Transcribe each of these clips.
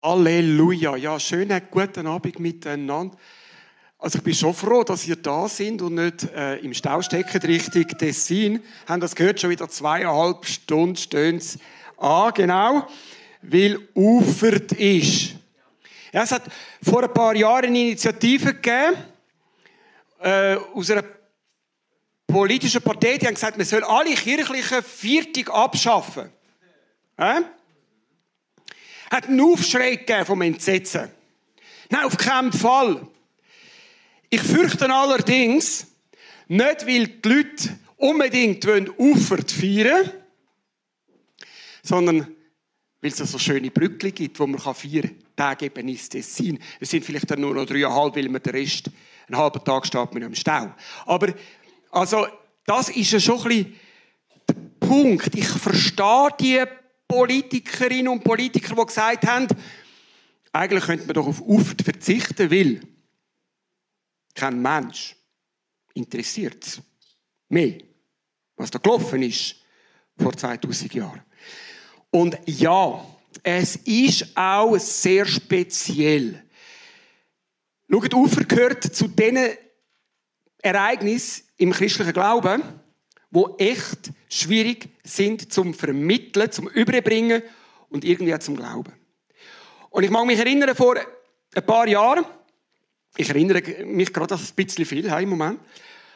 Halleluja. Ja, schönen guten Abend miteinander. Also ich bin schon froh, dass ihr da sind und nicht äh, im Stau stecken Richtung Tessin. Haben das gehört, schon wieder zweieinhalb Stunden stehen an, genau, weil ufert ist. Ja, es hat vor ein paar Jahren eine Initiative gegeben, äh, aus einer politischen Partei, die haben gesagt, man soll alle kirchlichen Viertig abschaffen. Äh? Hat einen Aufschrei gegeben vom Entsetzen. Nein, auf keinen Fall. Ich fürchte allerdings, nicht weil die Leute unbedingt Ufert feiern sondern weil es so schöne Brücke gibt, wo man vier Tage eben ins Tessin. Es sind vielleicht dann nur noch dreieinhalb, weil man den Rest, einen halben Tag steht man im Stau. Aber, also, das ist ja schon ein bisschen der Punkt. Ich verstehe die Politikerinnen und Politiker, die gesagt haben, eigentlich könnte man doch auf Ufert verzichten, weil kein Mensch interessiert es mehr, was da gelaufen ist vor 2000 Jahren. Und ja, es ist auch sehr speziell. Schaut, Ufer gehört zu diesen Ereignissen im christlichen Glauben, wo echt schwierig sind zum Vermitteln, zum Überbringen und irgendwie auch zum Glauben. Und ich mag mich erinnern, vor ein paar Jahren, ich erinnere mich gerade ein bisschen viel im Moment,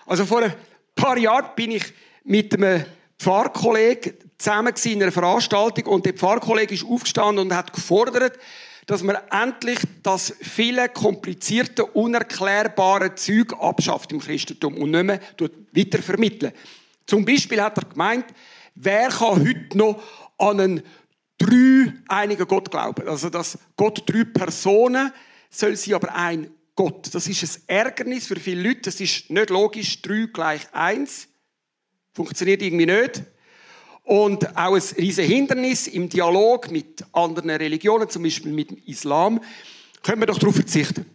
also vor ein paar Jahren bin ich mit einem Pfarrkollegen zusammen in einer Veranstaltung und der Pfarrkollege ist aufgestanden und hat gefordert, dass man endlich das viele komplizierte, unerklärbare Zeug abschafft im Christentum und nicht mehr weiter vermitteln. Zum Beispiel hat er gemeint, wer kann heute noch an einen dreieinigen Gott glauben? Also, dass Gott drei Personen soll sie aber ein Gott. Das ist ein Ärgernis für viele Leute. Das ist nicht logisch. Drei gleich eins. Funktioniert irgendwie nicht. Und auch ein riesen Hindernis im Dialog mit anderen Religionen, zum Beispiel mit dem Islam, können wir doch darauf verzichten.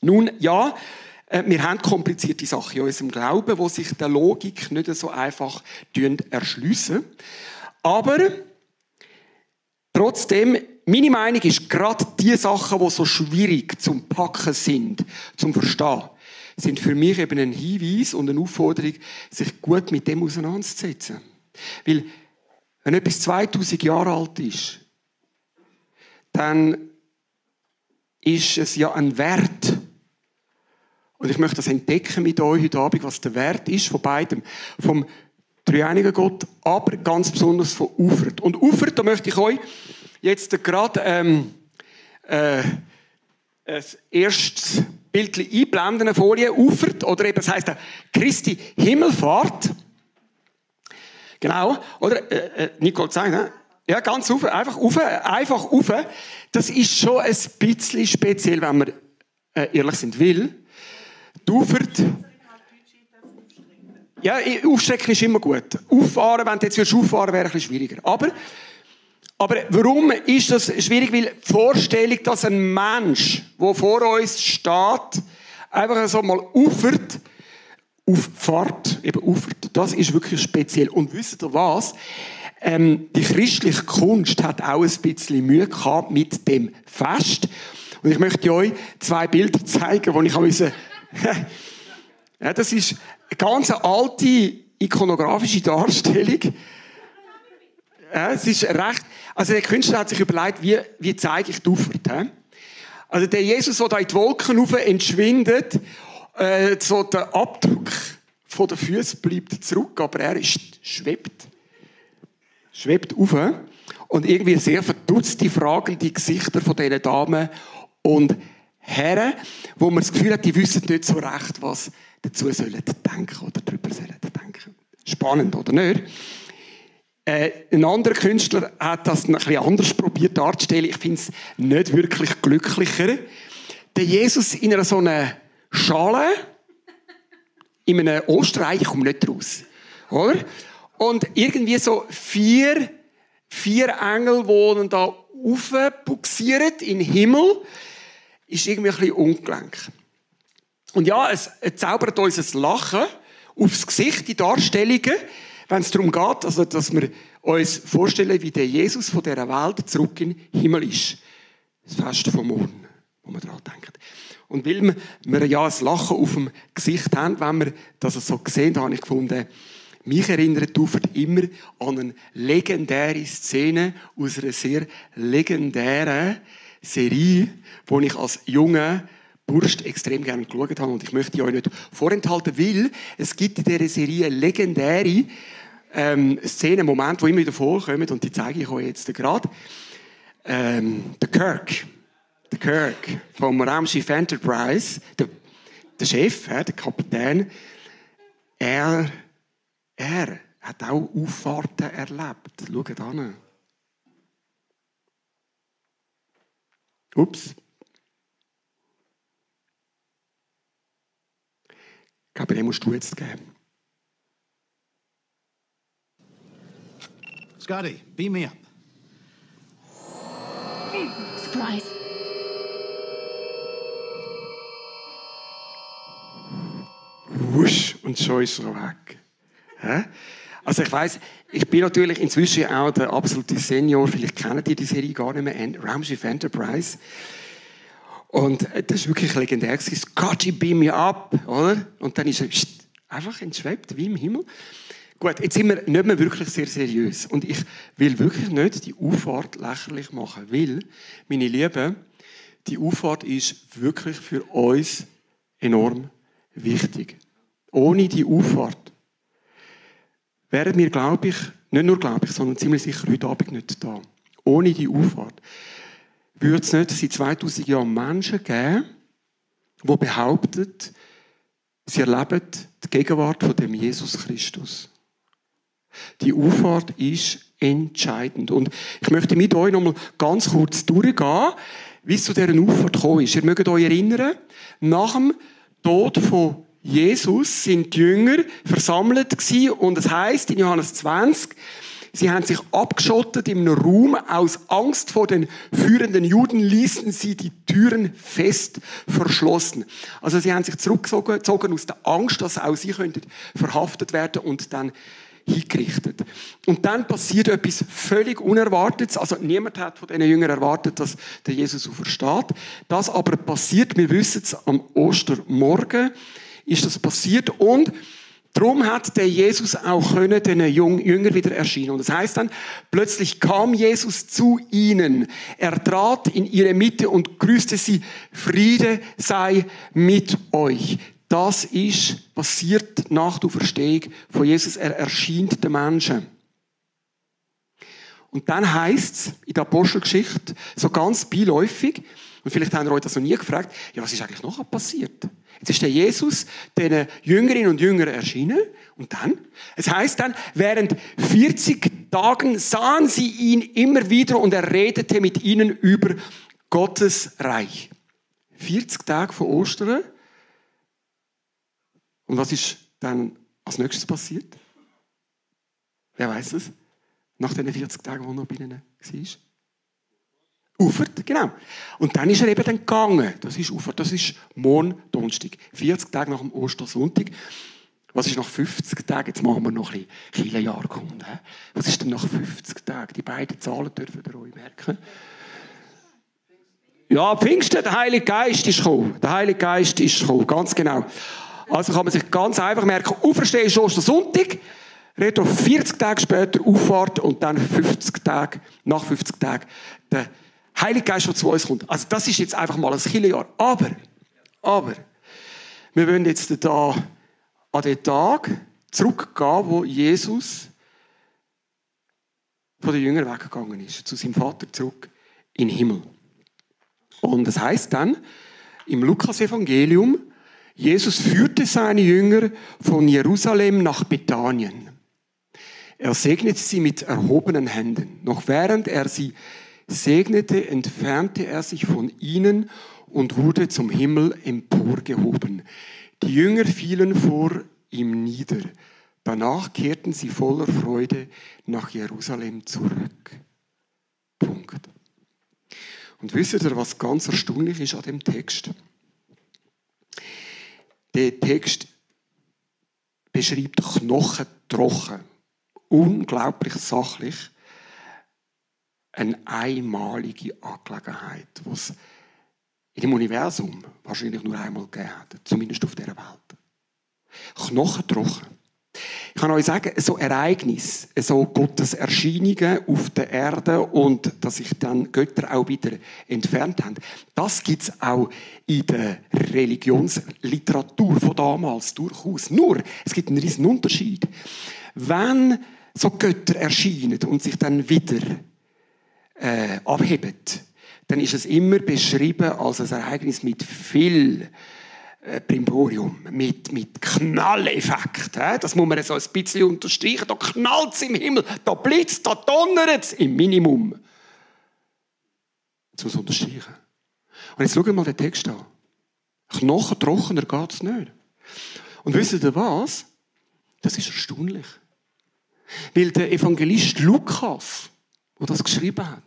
Nun, ja, wir haben komplizierte Sachen in unserem Glauben, wo sich der Logik nicht so einfach erschliessen. Aber trotzdem, meine Meinung ist, gerade die Sachen, die so schwierig zum Packen sind, zum Verstehen, sind für mich eben ein Hinweis und eine Aufforderung, sich gut mit dem auseinanderzusetzen. Weil, wenn etwas 2000 Jahre alt ist, dann ist es ja ein Wert. Und ich möchte das entdecken mit euch heute Abend, was der Wert ist von beidem. Vom dreieinigen Gott, aber ganz besonders von Ufert. Und Ufert, da möchte ich euch jetzt gerade ähm, äh, ein erstes Bild einblenden, eine Folie, Ufert, oder eben, das heisst Christi Himmelfahrt. Genau, oder? Äh, äh, Nicole zeigt, ne? Ja, ganz auf, einfach auf, einfach auf. Das ist schon ein bisschen speziell, wenn wir äh, ehrlich sind. Weil, Ufert, ja, aufstrecken ist immer gut. Auffahren, wenn du jetzt auffahren wäre ein bisschen schwieriger. Aber, aber warum ist das schwierig? Weil die Vorstellung, dass ein Mensch, der vor uns steht, einfach so mal ufert, auffahrt, eben ufert, das ist wirklich speziell. Und wisst ihr was? Ähm, die christliche Kunst hat auch ein bisschen Mühe gehabt mit dem Fest. Und ich möchte euch zwei Bilder zeigen, wo ich habe ja, das ist eine ganz alte ikonografische Darstellung. Ja, es ist recht, also der Künstler hat sich überlegt, wie, wie zeige ich die Ufert. Also der Jesus, der da in die Wolken rauf entschwindet äh, so der Abdruck von den Füßen bleibt zurück, aber er ist, schwebt, schwebt auf. Und irgendwie sehr verdutzt die fragende Gesichter von diesen Damen und Herren, wo man das Gefühl hat, die wissen nicht so recht, was dazu sollen denken oder darüber sollen denken. Spannend, oder nicht? Äh, ein anderer Künstler hat das ein bisschen anders probiert darzustellen. Ich finde es nicht wirklich glücklicher. Der Jesus in einer so einer Schale in einem Osterei, ich komme nicht raus. Oder? Und irgendwie so vier, vier Engel, die da aufbuxieren in den Himmel, ist irgendwie ein bisschen ungelenk. Und ja, es, zaubert uns ein Lachen aufs Gesicht, die Darstellungen, wenn es darum geht, also, dass wir uns vorstellen, wie der Jesus von dieser Welt zurück in den Himmel ist. Das Fest vom Morgen, wo man daran denkt. Und weil wir, wir ja ein Lachen auf dem Gesicht haben, wenn wir das so gesehen haben, habe ich gefunden, mich erinnert Tufert immer an eine legendäre Szene aus einer sehr legendären Serie, die ich als junger Burst extrem gerne geschaut habe. Und ich möchte die euch nicht vorenthalten, weil es gibt in dieser Serie legendäre ähm, Szenen, Momente, die immer wieder vorkommen. Und die zeige ich euch jetzt gerade. Ähm, der Kirk. Der Kirk vom Raumschiff Enterprise. Der, der Chef, der Kapitän. Er er hat auch Auffahrten erlebt. Schaut an. Ups. Den musst du jetzt geben. Scotty, beam me up. Surprise. Wusch, und schon ist er weg. Also ich weiß, ich bin natürlich inzwischen auch der absolute Senior. Vielleicht kennen die die Serie gar nicht mehr. Raumschiff Enterprise. Und äh, das ist wirklich legendär. Scotty, beam me up, oder? Und dann ist er einfach entschwebt, wie im Himmel. Gut, jetzt sind wir nicht mehr wirklich sehr seriös. Und ich will wirklich nicht die Auffahrt lächerlich machen, weil, meine Lieben, die Auffahrt ist wirklich für uns enorm wichtig. Ohne die Auffahrt wären wir, glaube ich, nicht nur glaube ich, sondern ziemlich sicher heute Abend nicht da. Ohne die Auffahrt würde es nicht seit 2000 Jahren Menschen geben, die behaupten, sie erleben die Gegenwart von dem Jesus Christus. Die Auffahrt ist entscheidend. Und ich möchte mit euch nochmal ganz kurz durchgehen, wie es zu dieser Auffahrt gekommen ist. Ihr mögt euch erinnern, nach dem Tod von Jesus sind die Jünger versammelt gewesen und es heißt in Johannes 20, sie haben sich abgeschottet im Raum. Aus Angst vor den führenden Juden ließen sie die Türen fest verschlossen. Also sie haben sich zurückgezogen aus der Angst, dass auch sie könnten verhaftet werden und dann hingerichtet. Und dann passiert etwas völlig Unerwartetes. Also niemand hat von diesen Jüngern erwartet, dass der Jesus so versteht. Das aber passiert, wir wissen es, am Ostermorgen ist das passiert und Darum hat der Jesus auch können den Jünger wieder erschienen. Und das heißt dann, plötzlich kam Jesus zu ihnen. Er trat in ihre Mitte und grüßte sie, Friede sei mit euch. Das ist passiert nach der Verstehung von Jesus. Er erschien den Menschen. Und dann heißt es in der Apostelgeschichte, so ganz beiläufig, und vielleicht haben ihr euch das noch nie gefragt, ja, was ist eigentlich noch passiert? Jetzt ist der Jesus den Jüngerinnen und Jüngern erschienen. Und dann? Es heißt dann, während 40 Tagen sahen sie ihn immer wieder und er redete mit ihnen über Gottes Reich. 40 Tage vor Ostern. Und was ist dann als nächstes passiert? Wer weiß es? Nach den 40 Tagen, wo er bei ihnen war? Ufert, genau. Und dann ist er eben dann gegangen. Das ist Ufert, das ist Mondonnerstag. 40 Tage nach dem Ostersonntag. Was ist nach 50 Tagen? Jetzt machen wir noch ein bisschen Jahrkunde. Was ist denn nach 50 Tagen? Die beiden Zahlen dürfen ihr euch merken. Ja, Pfingsten, der Heilige Geist ist gekommen. Der Heilige Geist ist gekommen, ganz genau. Also kann man sich ganz einfach merken, Auferstehen ist Ostersonntag, Reto 40 Tage später Auffahrt und dann 50 Tage, nach 50 Tagen der Heilige Geist, der zu uns kommt. Also das ist jetzt einfach mal ein Killerjahr. Aber, aber, wir wollen jetzt da an den Tag zurückgehen, wo Jesus von den Jüngern weggegangen ist, zu seinem Vater zurück in den Himmel. Und das heißt dann im Lukas-Evangelium, Jesus führte seine Jünger von Jerusalem nach Bethanien. Er segnete sie mit erhobenen Händen. Noch während er sie segnete, entfernte er sich von ihnen und wurde zum Himmel emporgehoben. Die Jünger fielen vor ihm nieder. Danach kehrten sie voller Freude nach Jerusalem zurück. Punkt. Und wisst ihr, was ganz erstaunlich ist an dem Text? Der Text beschreibt knochentrocken, unglaublich sachlich, eine einmalige Angelegenheit, die es in dem Universum wahrscheinlich nur einmal gegeben hat, zumindest auf dieser Welt. Knochentrocken. Ich kann euch sagen, so Ereignis, so Gottes Erscheinungen auf der Erde und dass sich dann Götter auch wieder entfernt haben, das gibt es auch in der Religionsliteratur von damals durchaus. Nur, es gibt einen riesen Unterschied. Wenn so Götter erscheinen und sich dann wieder äh, abheben, dann ist es immer beschrieben als ein Ereignis mit viel äh, Primborium, mit, mit Knalleffekt. Das muss man so ein bisschen unterstreichen. Da knallt es im Himmel, da blitzt, da donnert es im Minimum. Das muss man unterstreichen. Und jetzt schauen wir mal den Text an. Knochen trockener geht es nicht. Und wisst ihr was? Das ist erstaunlich. Weil der Evangelist Lukas, der das geschrieben hat,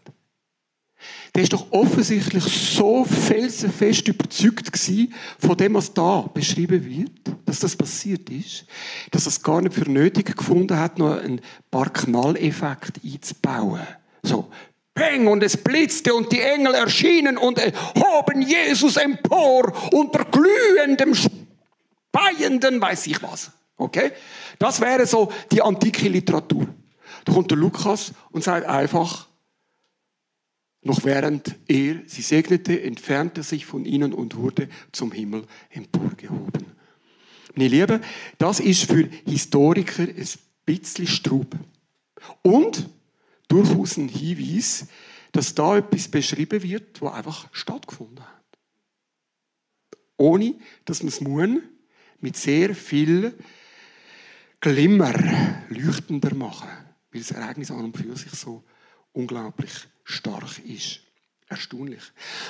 der ist doch offensichtlich so felsenfest überzeugt gewesen von dem, was da beschrieben wird, dass das passiert ist, dass er es gar nicht für nötig gefunden hat, noch ein paar Knalleffekte einzubauen. So, Peng, und es blitzte und die Engel erschienen und hoben Jesus empor unter glühendem, speienden, weiß ich was. Okay? Das wäre so die antike Literatur. Da kommt der Lukas und sagt einfach, noch während er sie segnete, entfernte er sich von ihnen und wurde zum Himmel emporgehoben. Meine Lieben, das ist für Historiker ein bisschen Strub. Und durchaus ein Hinweis, dass da etwas beschrieben wird, was einfach stattgefunden hat. Ohne, dass man es muss, mit sehr viel Glimmer leuchtender machen, weil das Ereignis an und für sich so unglaublich stark ist. Erstaunlich.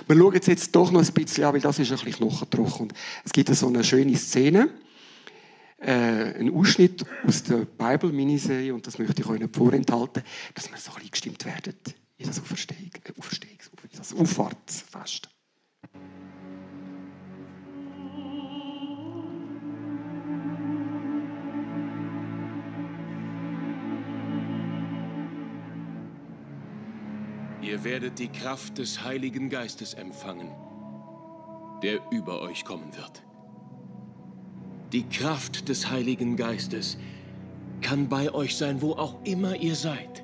Wir schauen jetzt, doch noch ein bisschen an, weil das ist ein bisschen knochentrocken. es gibt so eine schöne Szene, äh, ein Ausschnitt aus der Bible-Miniserie, und das möchte ich euch nicht vorenthalten, dass wir so ein bisschen gestimmt werden in das Auferstehungs-, äh, Auferstehungs-, das Auffahrtsfest. Ihr werdet die Kraft des Heiligen Geistes empfangen, der über euch kommen wird. Die Kraft des Heiligen Geistes kann bei euch sein, wo auch immer ihr seid.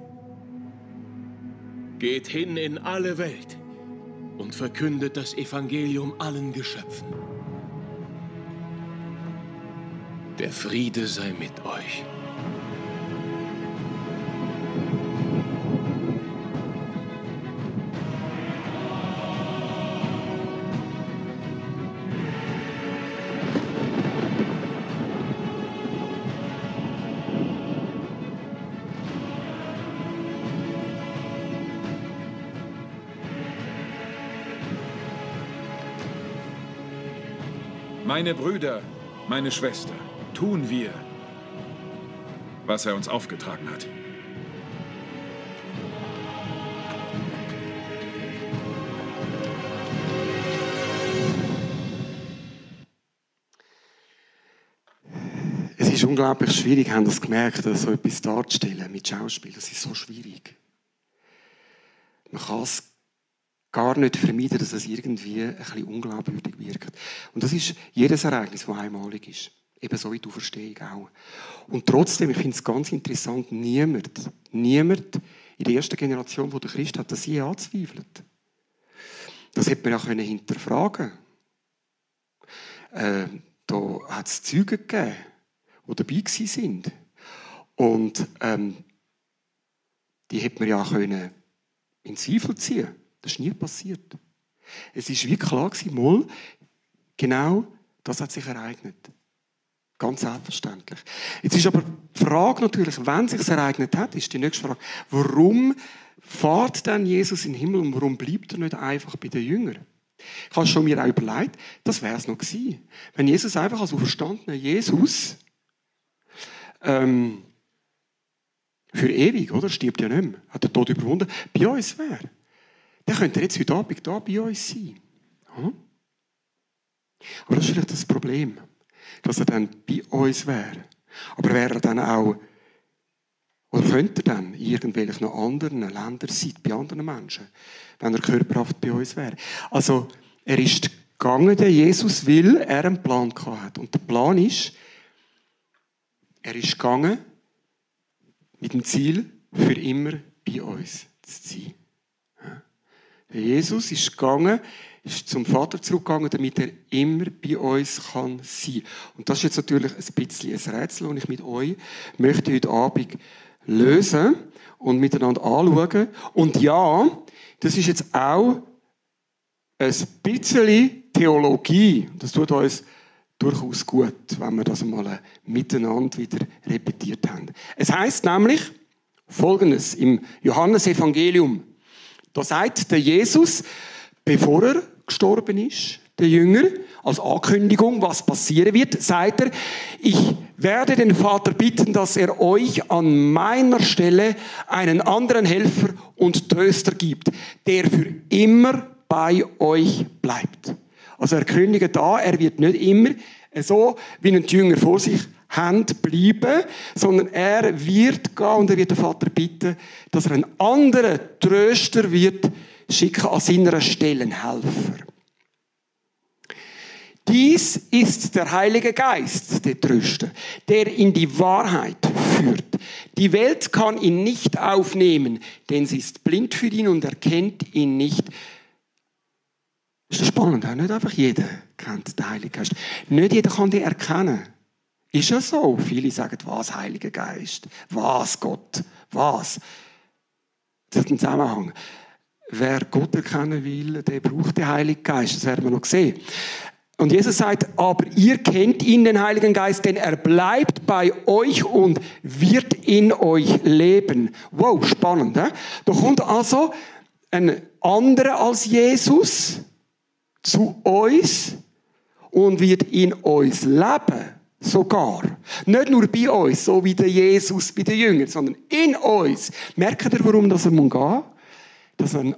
Geht hin in alle Welt und verkündet das Evangelium allen Geschöpfen. Der Friede sei mit euch. Meine Brüder, meine Schwester, tun wir, was er uns aufgetragen hat. Es ist unglaublich schwierig, haben das gemerkt, so etwas darzustellen mit Schauspiel. Das ist so schwierig. Man kann es gar nicht vermeiden, dass es irgendwie ein bisschen unglaubwürdig wirkt. Und das ist jedes Ereignis, das einmalig ist. Ebenso wie die Auferstehung auch. Und trotzdem, ich finde es ganz interessant, niemand, niemand in der ersten Generation, wo der Christ hat, das je anzweifelt. Das hätte man ja können hinterfragen äh, Da hat es Zeugen gegeben, die dabei sind. Und ähm, die hätte man ja können in Zweifel ziehen. Das ist nie passiert. Es ist wie klar gewesen, genau das hat sich ereignet. Ganz selbstverständlich. Jetzt ist aber die Frage natürlich, wenn sich ereignet hat, ist die nächste Frage, warum fährt dann Jesus in den Himmel und warum bleibt er nicht einfach bei den Jüngern? Ich habe schon mir auch überlegt, das wäre es noch gewesen. Wenn Jesus einfach als auferstandener Jesus ähm, für ewig, oder? Stirbt ja nicht mehr. Hat den Tod überwunden. Bei uns wäre dann könnt ihr jetzt heute Abend hier bei uns sein. Aber das ist vielleicht das Problem, dass er dann bei uns wäre. Aber wäre er dann auch Oder könnt ihr dann in irgendwelchen anderen Ländern sein, bei anderen Menschen, wenn er körperhaft bei uns wäre? Also, er ist gegangen, der Jesus, weil er einen Plan hat. Und der Plan ist, er ist gegangen mit dem Ziel, für immer bei uns zu sein. Jesus ist gegangen, ist zum Vater zurückgegangen, damit er immer bei uns kann sein. Und das ist jetzt natürlich ein bisschen ein Rätsel, das ich mit euch möchte heute Abend lösen und miteinander anschauen. Und ja, das ist jetzt auch ein bisschen Theologie. Das tut uns durchaus gut, wenn wir das mal miteinander wieder repetiert haben. Es heißt nämlich Folgendes im Johannesevangelium. Da sagt der Jesus, bevor er gestorben ist, der Jünger, als Ankündigung, was passieren wird, sagt er, ich werde den Vater bitten, dass er euch an meiner Stelle einen anderen Helfer und Tröster gibt, der für immer bei euch bleibt. Also er kündigt da, er wird nicht immer so wie ein Jünger vor sich haben bleiben, sondern er wird gehen und er wird den Vater bitten, dass er einen anderen Tröster wird schicken an seiner Stelle, einen Helfer. Dies ist der Heilige Geist, der Tröster, der in die Wahrheit führt. Die Welt kann ihn nicht aufnehmen, denn sie ist blind für ihn und erkennt ihn nicht. Ist das spannend? Nicht einfach jeder kennt den Heiligen Geist. Nicht jeder kann ihn erkennen. Ist ja so. Viele sagen, was Heiliger Geist? Was Gott? Was? Das hat einen Zusammenhang. Wer Gott erkennen will, der braucht den Heiligen Geist. Das werden wir noch sehen. Und Jesus sagt, aber ihr kennt ihn, den Heiligen Geist, denn er bleibt bei euch und wird in euch leben. Wow, spannend. He? Da kommt also ein anderer als Jesus zu uns und wird in uns leben. Sogar. Nicht nur bei uns, so wie der Jesus bei den Jüngern, sondern in uns. Merkt ihr, warum das muss gehen? Dass ein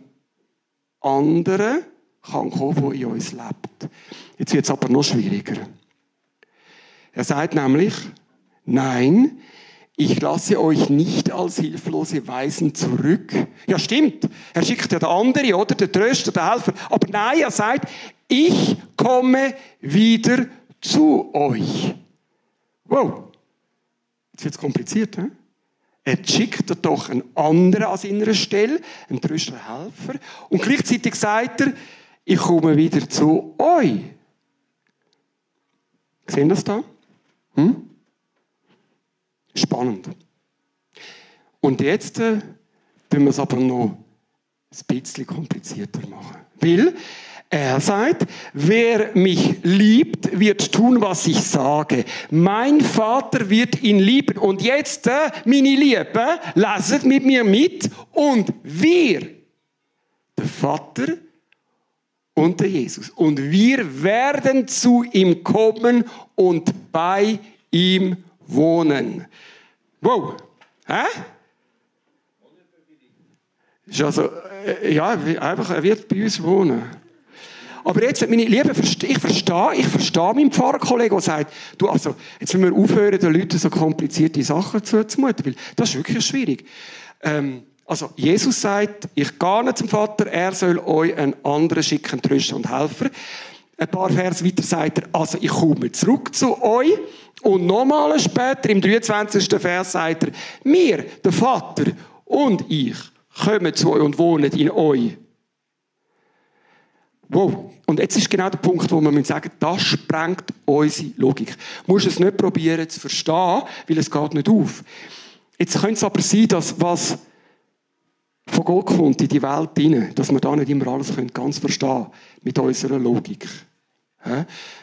anderer kann kommen, der in uns lebt. Jetzt wird es aber noch schwieriger. Er sagt nämlich, nein, ich lasse euch nicht als hilflose Weisen zurück. Ja, stimmt. Er schickt ja der andere, oder? Der Tröster, der Helfer. Aber nein, er sagt, ich komme wieder zu euch. Wow. Jetzt wird es kompliziert, he? Er schickt doch einen anderen an seiner Stelle, einen Tröster, Helfer. Und gleichzeitig sagt er, ich komme wieder zu euch. Sehen das da? Hm? Spannend. Und jetzt äh, wir es aber noch ein bisschen komplizierter machen. Weil er sagt, wer mich liebt, wird tun, was ich sage. Mein Vater wird ihn lieben. Und jetzt, äh, meine Liebe, lasst mit mir mit. Und wir, der Vater und der Jesus. Und wir werden zu ihm kommen und bei ihm wohnen. Wow. Hä? Ist also, äh, ja, einfach, er wird bei uns wohnen. Aber jetzt, meine Lieben, ich verstehe, ich verstehe meinen Pfarrerkollegen, der sagt, du, also, jetzt müssen wir aufhören, den Leuten so komplizierte Sachen zuzumuten, weil das ist wirklich schwierig. Ähm, also, Jesus sagt, ich gehe nicht zum Vater, er soll euch einen anderen schicken, Tröster und Helfer. Ein paar Vers weiter sagt er, also, ich komme zurück zu euch. Und nochmal später, im 23. Vers sagt er, mir, der Vater und ich, kommen zu euch und wohnen in euch. Wow. Und jetzt ist genau der Punkt, wo man sagen das sprengt unsere Logik. Du musst es nicht probieren zu verstehen, weil es geht nicht auf. Jetzt könnte es aber sein, dass was von Gott kommt in die Welt hinein, dass wir da nicht immer alles ganz verstehen können mit unserer Logik.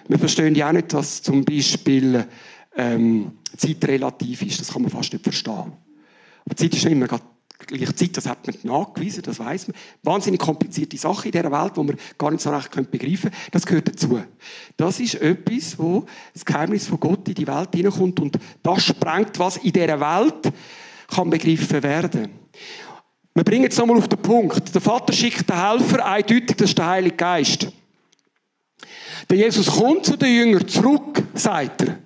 Wir verstehen ja auch nicht, dass zum Beispiel ähm, Zeit relativ ist. Das kann man fast nicht verstehen. Aber Zeit ist nicht immer gleiche Zeit, das hat man nachgewiesen, das weiß man. Wahnsinnig komplizierte Sache in dieser Welt, die man gar nicht so recht begreifen können. Das gehört dazu. Das ist etwas, wo das Geheimnis von Gott in die Welt hineinkommt und das sprengt, was in dieser Welt kann begriffen werden. Wir bringen es nochmal auf den Punkt. Der Vater schickt den Helfer, eindeutig, das ist der Heilige Geist. Der Jesus kommt zu den Jüngern zurück, sagt er.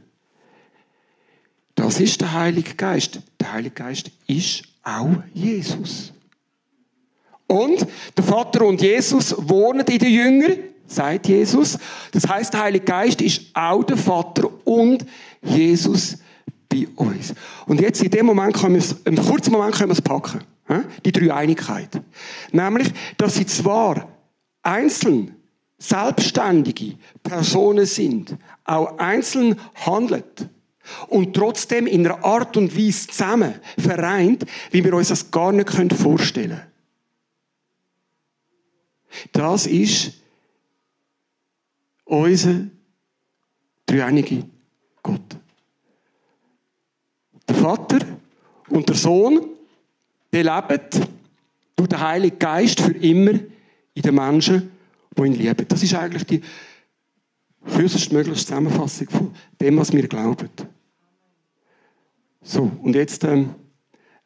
Das ist der Heilige Geist. Der Heilige Geist ist auch Jesus. Und der Vater und Jesus wohnen in den Jüngern, sagt Jesus. Das heißt, der Heilige Geist ist auch der Vater und Jesus bei uns. Und jetzt in dem Moment können wir es, im kurzen Moment können wir es packen. Die Dreieinigkeit. Nämlich, dass sie zwar einzeln selbstständige Personen sind, auch einzeln handelt und trotzdem in einer Art und Weise zusammen vereint, wie wir uns das gar nicht vorstellen können. Das ist unser dreieinige Gott. Der Vater und der Sohn, die leben durch den Heiligen Geist für immer in den Menschen, die ihn lieben. Das ist eigentlich die kürzestmögliche Zusammenfassung von dem, was wir glauben. So, und jetzt ähm,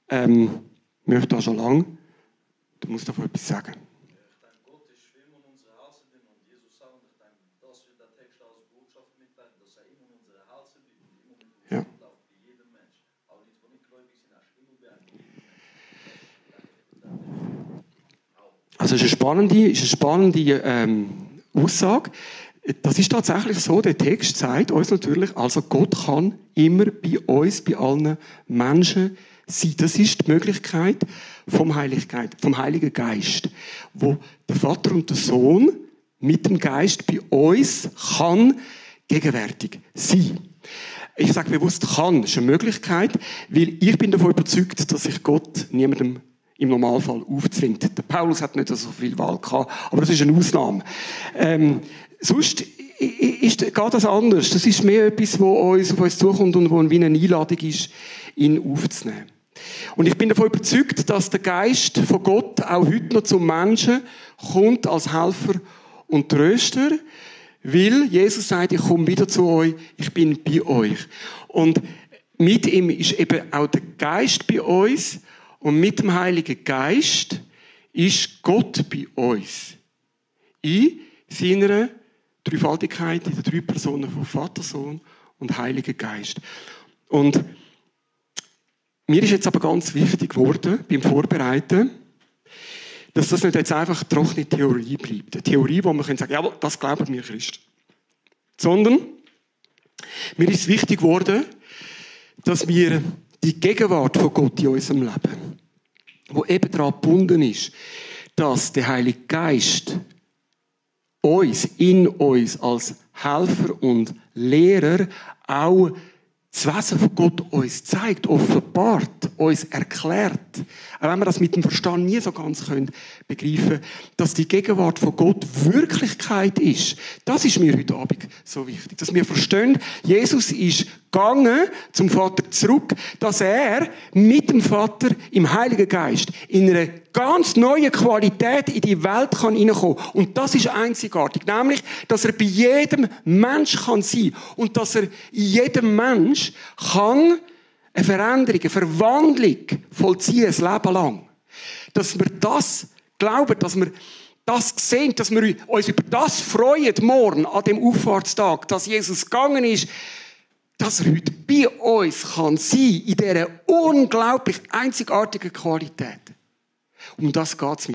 ähm, möchte ich schon lange, du musst davon etwas sagen. Also es ist eine spannende, ist eine spannende ähm, Aussage. Das ist tatsächlich so, der Text zeigt uns natürlich, also Gott kann immer bei uns, bei allen Menschen sein. Das ist die Möglichkeit vom, Heiligkeit, vom Heiligen Geist, wo der Vater und der Sohn mit dem Geist bei uns kann gegenwärtig sein. Ich sage bewusst kann, das ist eine Möglichkeit, weil ich bin davon überzeugt, dass sich Gott niemandem im Normalfall aufzwingt. Der Paulus hat nicht so viel Wahl gehabt, aber das ist eine Ausnahme. Ähm, sonst ist, geht das anders. Das ist mehr etwas, wo uns auf uns zukommt und wo wie eine Einladung ist, ihn aufzunehmen. Und ich bin davon überzeugt, dass der Geist von Gott auch heute noch zum Menschen kommt als Helfer und Tröster, weil Jesus sagt, ich komme wieder zu euch, ich bin bei euch. Und mit ihm ist eben auch der Geist bei uns, und mit dem Heiligen Geist ist Gott bei uns. In seiner Dreifaltigkeit, in den drei Personen von Vater, Sohn und Heiliger Geist. Und mir ist jetzt aber ganz wichtig geworden, beim Vorbereiten, dass das nicht jetzt einfach trockene Theorie bleibt. Eine Theorie, wo man sagen kann, ja, das glauben wir Christen. Sondern, mir ist wichtig geworden, dass wir die Gegenwart von Gott in unserem Leben, wo eben daran gebunden ist, dass der Heilige Geist uns, in uns als Helfer und Lehrer auch das Wesen von Gott uns zeigt, offenbart, uns erklärt, auch wenn wir das mit dem Verstand nie so ganz können begreifen, dass die Gegenwart von Gott Wirklichkeit ist. Das ist mir heute Abend so wichtig, dass wir verstehen, Jesus ist gegangen zum Vater zurück, dass er mit dem Vater im Heiligen Geist in einer ganz neuen Qualität in die Welt kann hineinkommen. Und das ist einzigartig. Nämlich, dass er bei jedem Mensch kann sein und dass er in jedem Mensch kann eine Veränderung, eine Verwandlung vollziehen, ein Leben lang. Dass wir das glauben, dass wir das sehen, dass wir uns über das freuen, morgen an dem Auffahrtstag, dass Jesus gegangen ist, dass er heute bei uns kann sein in dieser unglaublich einzigartigen Qualität. Um das geht es mir.